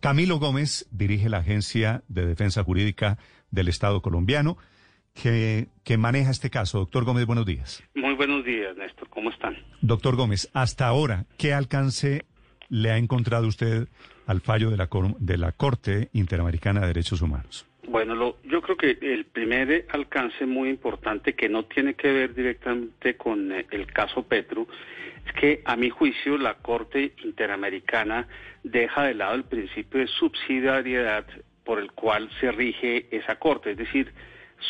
Camilo Gómez dirige la Agencia de Defensa Jurídica del Estado colombiano que, que, maneja este caso. Doctor Gómez, buenos días. Muy buenos días, Néstor. ¿Cómo están? Doctor Gómez, hasta ahora, ¿qué alcance le ha encontrado usted al fallo de la, de la Corte Interamericana de Derechos Humanos? Bueno, lo, yo creo que el primer alcance muy importante que no tiene que ver directamente con eh, el caso Petro es que a mi juicio la Corte Interamericana deja de lado el principio de subsidiariedad por el cual se rige esa Corte, es decir,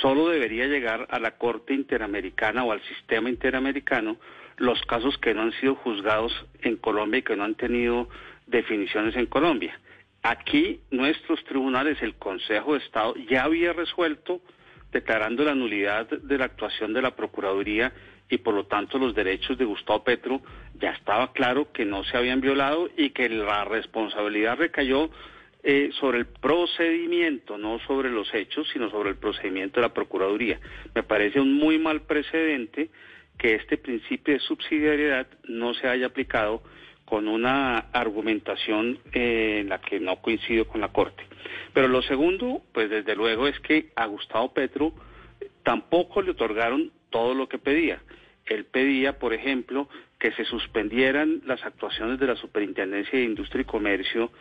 solo debería llegar a la Corte Interamericana o al sistema interamericano los casos que no han sido juzgados en Colombia y que no han tenido definiciones en Colombia. Aquí nuestros tribunales, el Consejo de Estado, ya había resuelto declarando la nulidad de la actuación de la Procuraduría y por lo tanto los derechos de Gustavo Petro ya estaba claro que no se habían violado y que la responsabilidad recayó eh, sobre el procedimiento, no sobre los hechos, sino sobre el procedimiento de la Procuraduría. Me parece un muy mal precedente que este principio de subsidiariedad no se haya aplicado con una argumentación eh, en la que no coincido con la Corte. Pero lo segundo, pues desde luego es que a Gustavo Petro tampoco le otorgaron todo lo que pedía. Él pedía, por ejemplo, que se suspendieran las actuaciones de la Superintendencia de Industria y Comercio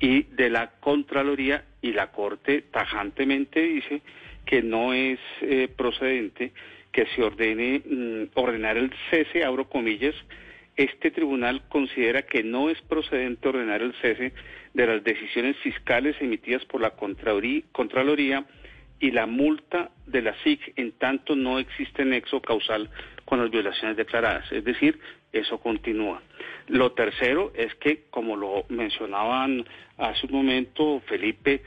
y de la Contraloría y la Corte tajantemente dice que no es eh, procedente que se ordene mm, ordenar el cese, abro comillas, este tribunal considera que no es procedente ordenar el cese de las decisiones fiscales emitidas por la Contraloría y la multa de la SIC en tanto no existe nexo causal con las violaciones declaradas. Es decir, eso continúa. Lo tercero es que, como lo mencionaban hace un momento Felipe,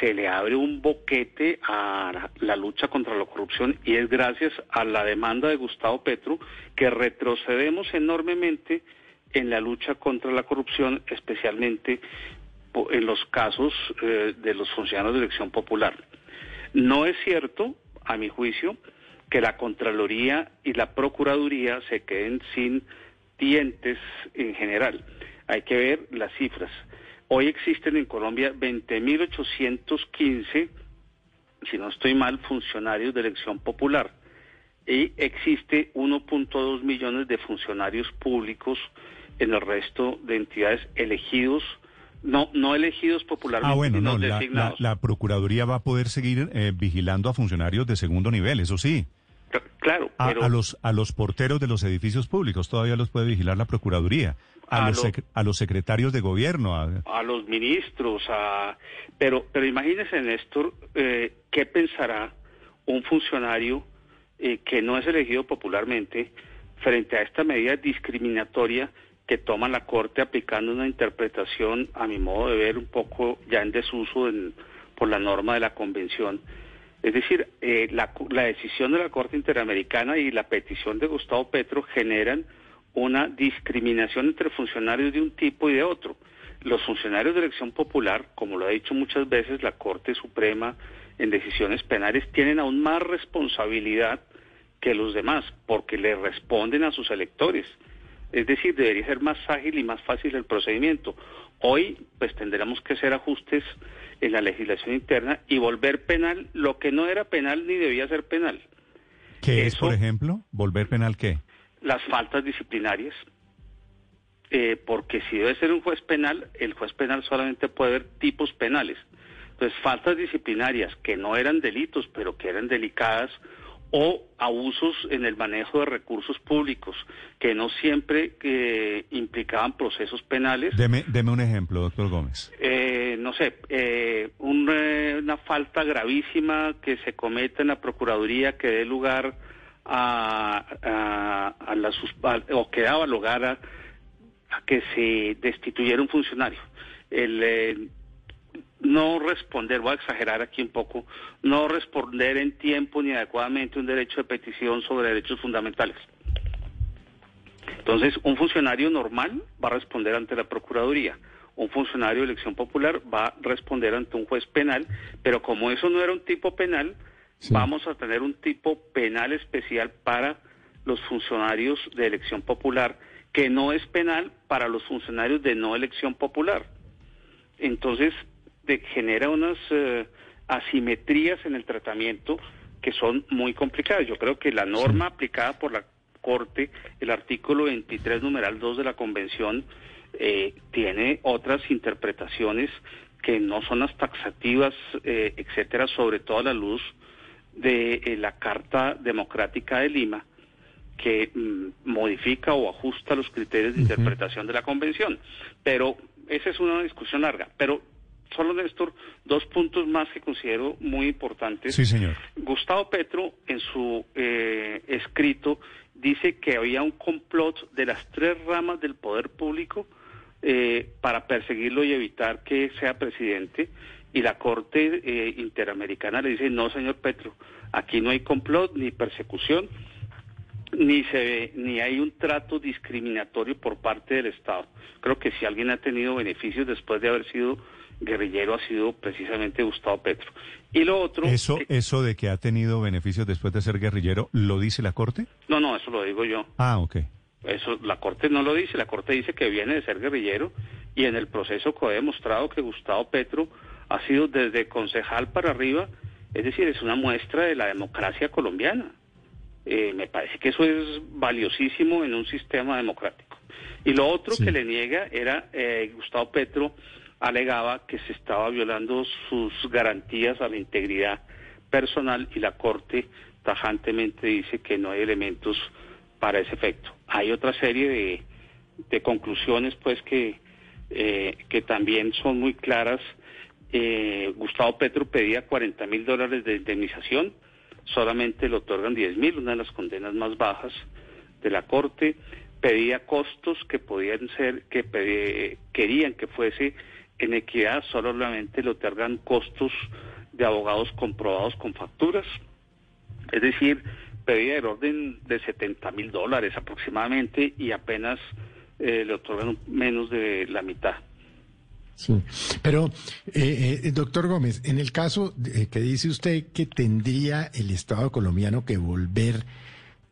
se le abre un boquete a la lucha contra la corrupción y es gracias a la demanda de Gustavo Petro que retrocedemos enormemente en la lucha contra la corrupción, especialmente en los casos eh, de los funcionarios de elección popular. No es cierto, a mi juicio, que la Contraloría y la Procuraduría se queden sin dientes en general. Hay que ver las cifras. Hoy existen en Colombia 20.815, si no estoy mal, funcionarios de elección popular. Y existe 1.2 millones de funcionarios públicos en el resto de entidades elegidos, no, no elegidos popularmente. Ah, bueno, no, la, la, Procuraduría va a poder seguir eh, vigilando a funcionarios de segundo nivel, eso sí. Claro, pero... a, los, a los porteros de los edificios públicos todavía los puede vigilar la Procuraduría a, los, a los secretarios de gobierno. A, los ministros, a... Pero, pero imagínese, Néstor, eh, ¿qué pensará un funcionario eh, que no es elegido popularmente frente a esta medida discriminatoria que toma la Corte aplicando una interpretación, a mi modo de ver, un poco ya en desuso por la norma de la Convención? Es decir, eh, la, la decisión de la Corte Interamericana y la petición de Gustavo Petro generan una discriminación entre funcionarios de un tipo y de otro. Los funcionarios de elección popular, como lo ha dicho muchas veces la Corte Suprema en decisiones penales, tienen aún más responsabilidad que los demás, porque le responden a sus electores. Es decir, debería ser más ágil y más fácil el procedimiento. Hoy, pues tendremos que hacer ajustes en la legislación interna y volver penal lo que no era penal ni debía ser penal. ¿Qué es, por ejemplo? ¿Volver penal qué? las faltas disciplinarias, eh, porque si debe ser un juez penal, el juez penal solamente puede ver tipos penales. Entonces, faltas disciplinarias que no eran delitos, pero que eran delicadas, o abusos en el manejo de recursos públicos, que no siempre eh, implicaban procesos penales. Deme, deme un ejemplo, doctor Gómez. Eh, no sé, una falta gravísima que se cometa en la Procuraduría que dé lugar a, a, la o que daba lugar a, que se destituyera un funcionario. El eh, no responder, voy a exagerar aquí un poco, no responder en tiempo ni adecuadamente un derecho de petición sobre derechos fundamentales. Entonces, un funcionario normal va a responder ante la Procuraduría. Un funcionario de elección popular va a responder ante un juez penal, pero como eso no era un tipo penal, Vamos a tener un tipo penal especial para los funcionarios de elección popular, que no es penal para los funcionarios de no elección popular. entonces genera unas eh, asimetrías en el tratamiento que son muy complicadas. Yo creo que la norma aplicada por la Corte, el artículo 23, numeral 2 de la Convención, eh, tiene otras interpretaciones que no son las taxativas, eh, etcétera, sobre todo a la luz de eh, la Carta Democrática de Lima, que mm, modifica o ajusta los criterios de interpretación de la Convención. Pero esa es una discusión larga. Pero solo, Néstor, dos puntos más que considero muy importantes. Sí, señor. Gustavo Petro, en su eh, escrito, dice que había un complot de las tres ramas del poder público eh, para perseguirlo y evitar que sea presidente. Y la Corte eh, Interamericana le dice, no, señor Petro, aquí no hay complot ni persecución, ni se ve, ni hay un trato discriminatorio por parte del Estado. Creo que si alguien ha tenido beneficios después de haber sido guerrillero ha sido precisamente Gustavo Petro. Y lo otro... ¿Eso, ¿Eso de que ha tenido beneficios después de ser guerrillero, lo dice la Corte? No, no, eso lo digo yo. Ah, ok. Eso la Corte no lo dice, la Corte dice que viene de ser guerrillero y en el proceso que ha demostrado que Gustavo Petro ha sido desde concejal para arriba, es decir, es una muestra de la democracia colombiana. Eh, me parece que eso es valiosísimo en un sistema democrático. Y lo otro que le niega era eh, Gustavo Petro alegaba que se estaba violando sus garantías a la integridad personal y la Corte tajantemente dice que no hay elementos para ese efecto. Hay otra serie de, conclusiones pues que, eh, que también son muy claras. Eh, Gustavo Petro pedía 40 mil dólares de indemnización, solamente le otorgan 10 mil, una de las condenas más bajas de la Corte. Pedía costos que podían ser, que querían que fuese en equidad solamente le otorgan costos de abogados comprobados con facturas, es decir, pedía el orden de 70 mil dólares aproximadamente y apenas eh, le otorgan menos de la mitad. Sí, pero eh, eh, doctor Gómez, en el caso que dice usted que tendría el Estado colombiano que volver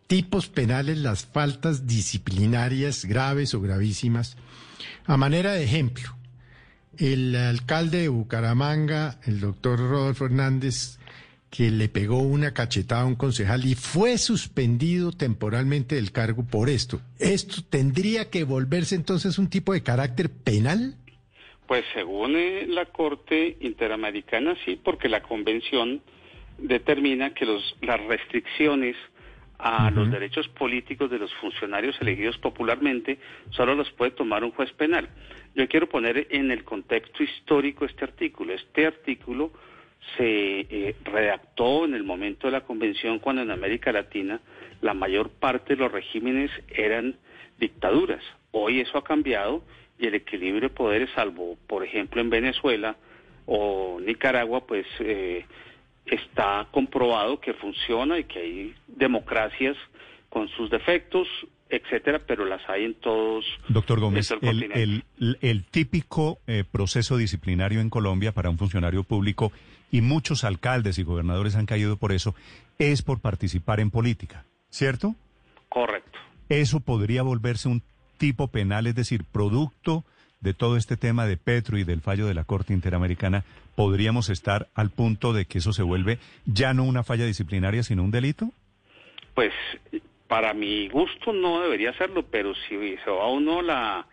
tipos penales las faltas disciplinarias graves o gravísimas, a manera de ejemplo, el alcalde de Bucaramanga, el doctor Rodolfo Hernández, que le pegó una cachetada a un concejal y fue suspendido temporalmente del cargo por esto. ¿Esto tendría que volverse entonces un tipo de carácter penal? Pues según eh, la Corte Interamericana sí, porque la Convención determina que los, las restricciones a los derechos políticos de los funcionarios elegidos popularmente solo los puede tomar un juez penal. Yo quiero poner en el contexto histórico este artículo. Este artículo se eh, redactó en el momento de la convención cuando en América Latina la mayor parte de los regímenes eran dictaduras. Hoy eso ha cambiado y el equilibrio de poderes, salvo por ejemplo en Venezuela o Nicaragua, pues eh, está comprobado que funciona y que hay democracias con sus defectos, etcétera, pero las hay en todos. Doctor Gómez, el, el, típico eh, proceso disciplinario en Colombia para un funcionario público, y muchos alcaldes y gobernadores han caído por eso, es por participar en política, ¿cierto? Correcto. Eso podría volverse un tipo penal, es decir, producto de todo este tema de Petro y del fallo de la Corte Interamericana, ¿podríamos estar al punto de que eso se vuelve ya no una falla disciplinaria, sino un delito? Pues para mi gusto no debería serlo, pero si se va uno la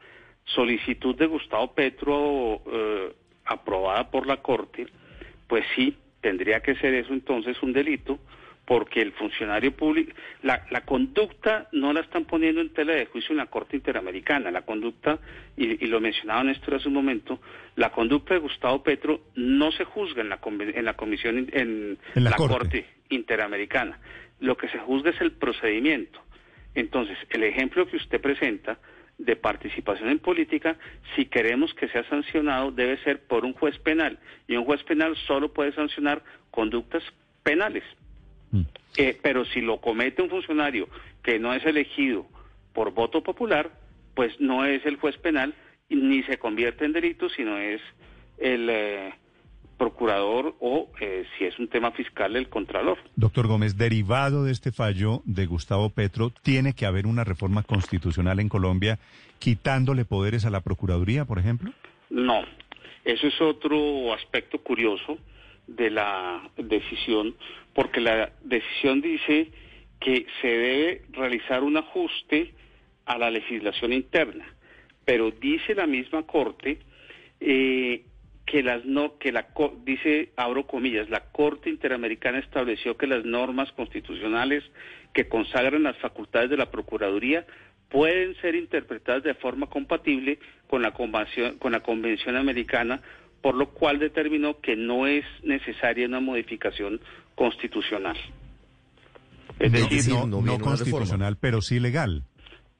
solicitud de Gustavo Petro eh, aprobada por la Corte, pues sí, tendría que ser eso entonces un delito, porque el funcionario público, la, la, conducta no la están poniendo en tela de juicio en la Corte Interamericana, la conducta, y, lo mencionaba Néstor hace un momento, la conducta de Gustavo Petro no se juzga en la, en la comisión, en, la, corte. Interamericana, lo que se juzga es el procedimiento. Entonces, el ejemplo que usted presenta de participación en política, si queremos que sea sancionado, debe ser por un juez penal, y un juez penal solo puede sancionar conductas penales. Mm. Eh, pero si lo comete un funcionario que no es elegido por voto popular, pues no es el juez penal ni se convierte en delito, sino es el eh, procurador o, eh, si es un tema fiscal, el contralor. Doctor Gómez, derivado de este fallo de Gustavo Petro, ¿tiene que haber una reforma constitucional en Colombia quitándole poderes a la Procuraduría, por ejemplo? No. Eso es otro aspecto curioso de la decisión, porque la decisión dice que se debe realizar un ajuste a la legislación interna, pero dice la misma Corte eh, que las no que la dice abro comillas la Corte Interamericana estableció que las normas constitucionales que consagran las facultades de la Procuraduría pueden ser interpretadas de forma compatible con la convención, con la convención americana por lo cual determinó que no es necesaria una modificación constitucional. Es decir, no, constitucional, pero sí legal.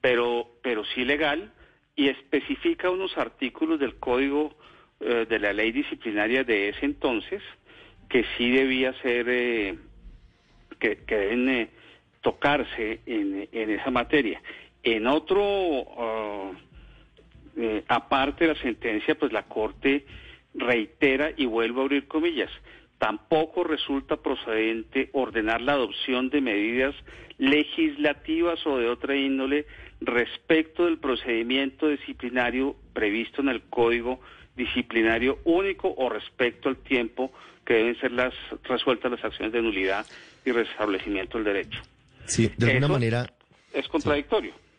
Pero, pero sí legal y especifica unos artículos del Código eh, de la Ley Disciplinaria de ese entonces que sí debía ser, eh, que, deben eh, tocarse en, en, esa materia. En otro, ah, aparte de la sentencia, pues la Corte reitera y vuelvo a abrir comillas, tampoco resulta procedente ordenar la adopción de medidas legislativas o de otra índole respecto del procedimiento disciplinario previsto en el Código Disciplinario Único o respecto al tiempo que deben ser las resueltas las acciones de nulidad y restablecimiento del derecho. Sí, de alguna manera es contradictorio. Sí,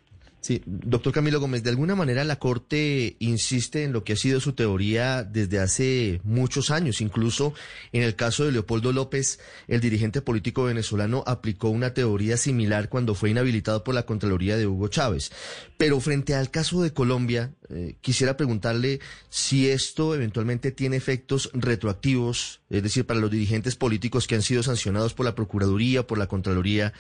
doctor Camilo Gómez, de alguna manera la Corte insiste en lo que ha sido su teoría desde hace muchos años. Incluso en el caso de Leopoldo López, el dirigente político venezolano aplicó una teoría similar cuando fue inhabilitado por la Contraloría de Hugo Chávez. Pero frente al caso de Colombia, eh, quisiera preguntarle si esto eventualmente tiene efectos retroactivos, es decir, para los dirigentes políticos que han sido sancionados por la Procuraduría, por la Contraloría,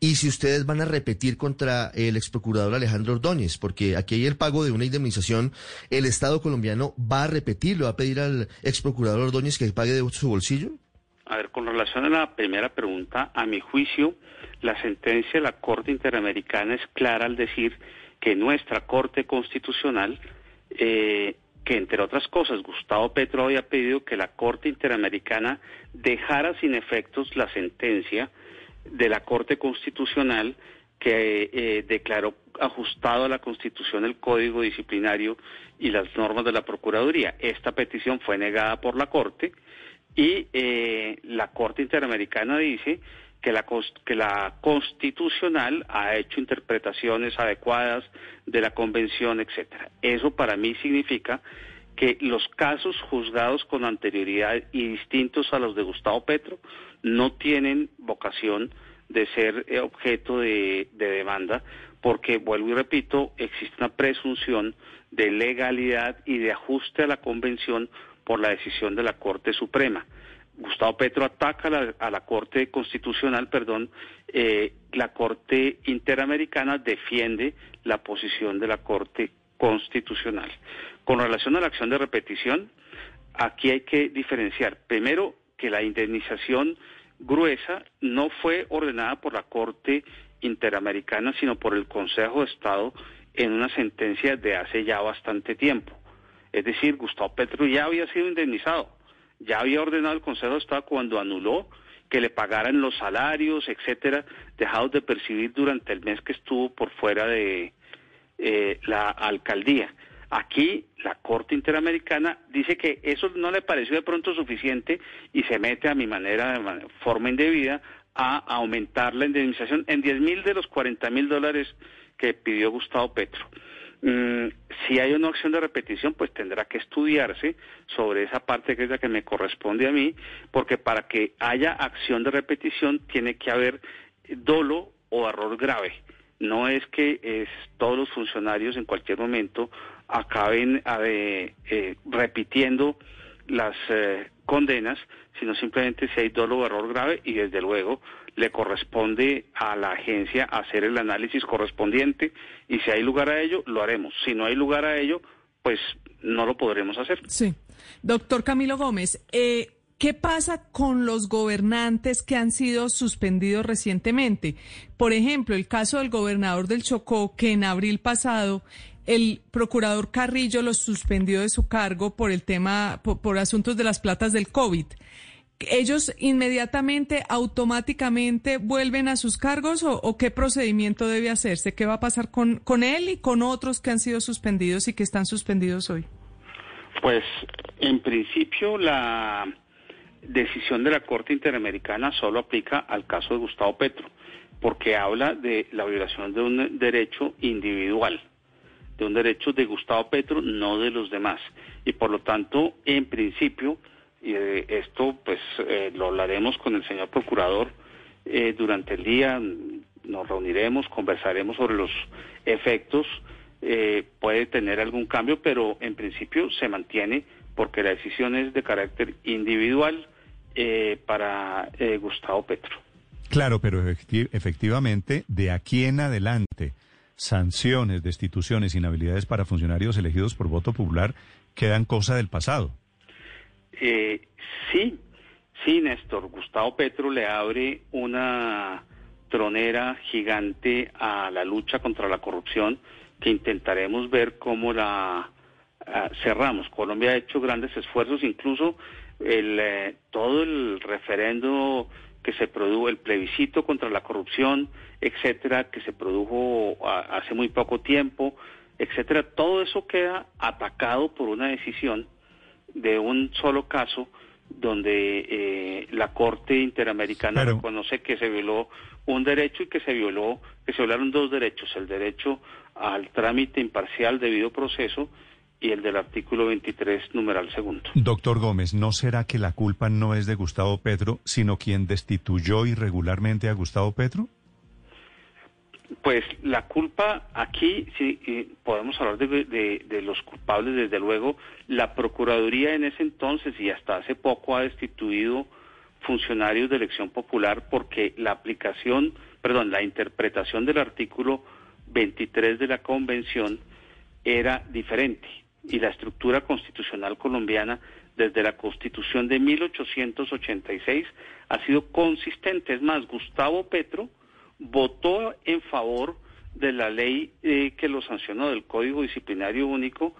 y si ustedes van a repetir contra el ex procurador Alejandro Ordóñez, porque aquí hay el pago de una indemnización, el Estado colombiano va a repetirlo, va a pedir al ex procurador Ordóñez que pague de su bolsillo. A ver, con relación a la primera pregunta, a mi juicio, la sentencia de la Corte Interamericana es clara al decir que nuestra Corte Constitucional, eh, que entre otras cosas Gustavo Petro había pedido que la Corte Interamericana dejara sin efectos la sentencia de la Corte Constitucional que eh, declaró ajustado a la Constitución el Código Disciplinario y las normas de la Procuraduría. Esta petición fue negada por la Corte y eh, la Corte Interamericana dice que la, que la Constitucional ha hecho interpretaciones adecuadas de la Convención, etcétera. Eso para mí significa que los casos juzgados con anterioridad y distintos a los de Gustavo Petro no tienen vocación de ser eh, objeto de, demanda, porque, vuelvo y repito, existe una presunción de legalidad y de ajuste a la Convención por la decisión de la Corte Suprema. Gustavo Petro ataca a la, Corte Constitucional, perdón, eh, la Corte Interamericana defiende la posición de la Corte Constitucional. Con relación a la acción de repetición, aquí hay que diferenciar, primero, que la indemnización gruesa no fue ordenada por la Corte Interamericana, sino por el Consejo de Estado en una sentencia de hace ya bastante tiempo. Es decir, Gustavo Petro ya había sido indemnizado, ya había ordenado el Consejo de Estado cuando anuló que le pagaran los salarios, etcétera, dejados de percibir durante el mes que estuvo por fuera de eh, la alcaldía. Aquí la Corte Interamericana dice que eso no le pareció de pronto suficiente y se mete a mi manera, de forma indebida, a aumentar la indemnización en 10 mil de los 40 mil dólares que pidió Gustavo Petro. Mm, si hay una acción de repetición, pues tendrá que estudiarse sobre esa parte que es la que me corresponde a mí, porque para que haya acción de repetición tiene que haber dolo o error grave. No es que todos los funcionarios en cualquier momento acaben eh, repitiendo las eh, condenas, sino simplemente si hay dolo o error grave y desde luego le corresponde a la agencia hacer el análisis correspondiente y si hay lugar a ello, lo haremos. Si no hay lugar a ello, pues no lo podremos hacer. Sí. Doctor Camilo Gómez, eh, ¿Qué pasa con los gobernantes que han sido suspendidos recientemente? Por ejemplo, el caso del gobernador del Chocó, que en abril pasado el procurador Carrillo los suspendió de su cargo por el tema, por, asuntos de las platas del COVID. ¿Ellos inmediatamente, automáticamente vuelven a sus cargos o, qué procedimiento debe hacerse? ¿Qué va a pasar con, él y con otros que han sido suspendidos y que están suspendidos hoy? Pues en principio la decisión de la Corte Interamericana solo aplica al caso de Gustavo Petro, porque habla de la violación de un derecho individual, de un derecho de Gustavo Petro, no de los demás. Y por lo tanto, en principio, y esto pues eh, lo hablaremos con el señor procurador eh, durante el día, nos reuniremos, conversaremos sobre los efectos, eh, puede tener algún cambio, pero en principio se mantiene porque la decisión es de carácter individual eh, para eh, Gustavo Petro. Claro, pero efectivamente, de aquí en adelante, sanciones, destituciones, inhabilidades para funcionarios elegidos por voto popular quedan cosa del pasado. sí, sí, Néstor. Gustavo Petro le abre una tronera gigante a la lucha contra la corrupción que intentaremos ver cómo la ah, cerramos. Colombia ha hecho grandes esfuerzos, incluso el, eh, todo el referendo que se produjo, el plebiscito contra la corrupción, etcétera, que se produjo hace muy poco tiempo, etcétera, todo eso queda atacado por una decisión de un solo caso donde eh, la Corte Interamericana reconoce que se violó un derecho y que se violó, que se violaron dos derechos, el derecho al trámite imparcial debido proceso y el del artículo 23, numeral segundo. Doctor Gómez, ¿no será que la culpa no es de Gustavo Petro, sino quien destituyó irregularmente a Gustavo Petro? Pues la culpa aquí, sí, podemos hablar de, los culpables, desde luego, la Procuraduría en ese entonces y hasta hace poco ha destituido funcionarios de elección popular porque la aplicación, perdón, la interpretación del artículo 23 de la Convención era diferente y la estructura constitucional colombiana desde la Constitución de 1886 ha sido consistente. Es más, Gustavo Petro votó en favor de la ley eh, que lo sancionó del Código Disciplinario Único,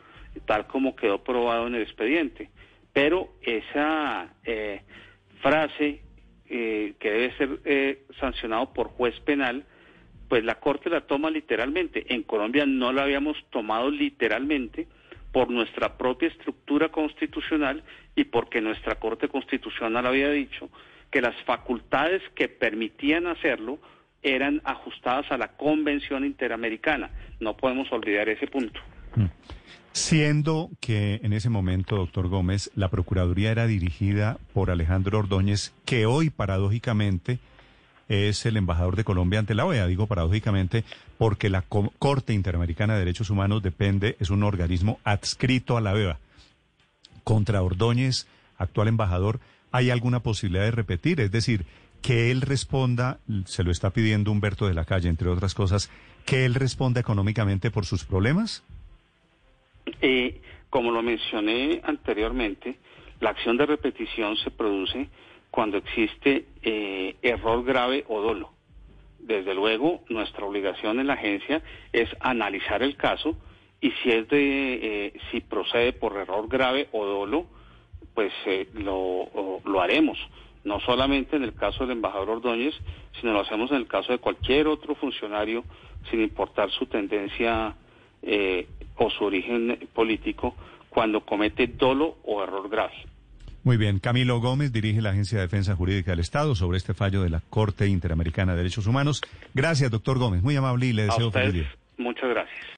tal como quedó probado en el expediente. Pero esa eh, frase eh, que debe ser sancionado por juez penal, pues la Corte la toma literalmente. En Colombia no la habíamos tomado literalmente por nuestra propia estructura constitucional y porque nuestra Corte Constitucional había dicho que las facultades que permitían hacerlo eran ajustadas a la Convención Interamericana. No podemos olvidar ese punto. Mm. Siendo que en ese momento, doctor Gómez, la Procuraduría era dirigida por Alejandro Ordóñez, que hoy paradójicamente es el embajador de Colombia ante la OEA. Digo paradójicamente porque la Corte Interamericana de Derechos Humanos depende, es un organismo adscrito a la OEA. Contra Ordóñez, actual embajador, ¿hay alguna posibilidad de repetir? Es decir, que él responda, se lo está pidiendo Humberto de la Calle, entre otras cosas, que él responda económicamente por sus problemas? Eh, como lo mencioné anteriormente, la acción de repetición se produce cuando existe eh, error grave o dolo. Desde luego, nuestra obligación en la agencia es analizar el caso y si es de eh, si procede por error grave o dolo, pues lo, lo haremos no solamente en el caso del embajador Ordóñez, sino lo hacemos en el caso de cualquier otro funcionario, sin importar su tendencia eh, o su origen político, cuando comete dolo o error grave. Muy bien, Camilo Gómez dirige la Agencia de Defensa Jurídica del Estado sobre este fallo de la Corte Interamericana de Derechos Humanos. Gracias, doctor Gómez, muy amable y le deseo feliz día. Muchas gracias.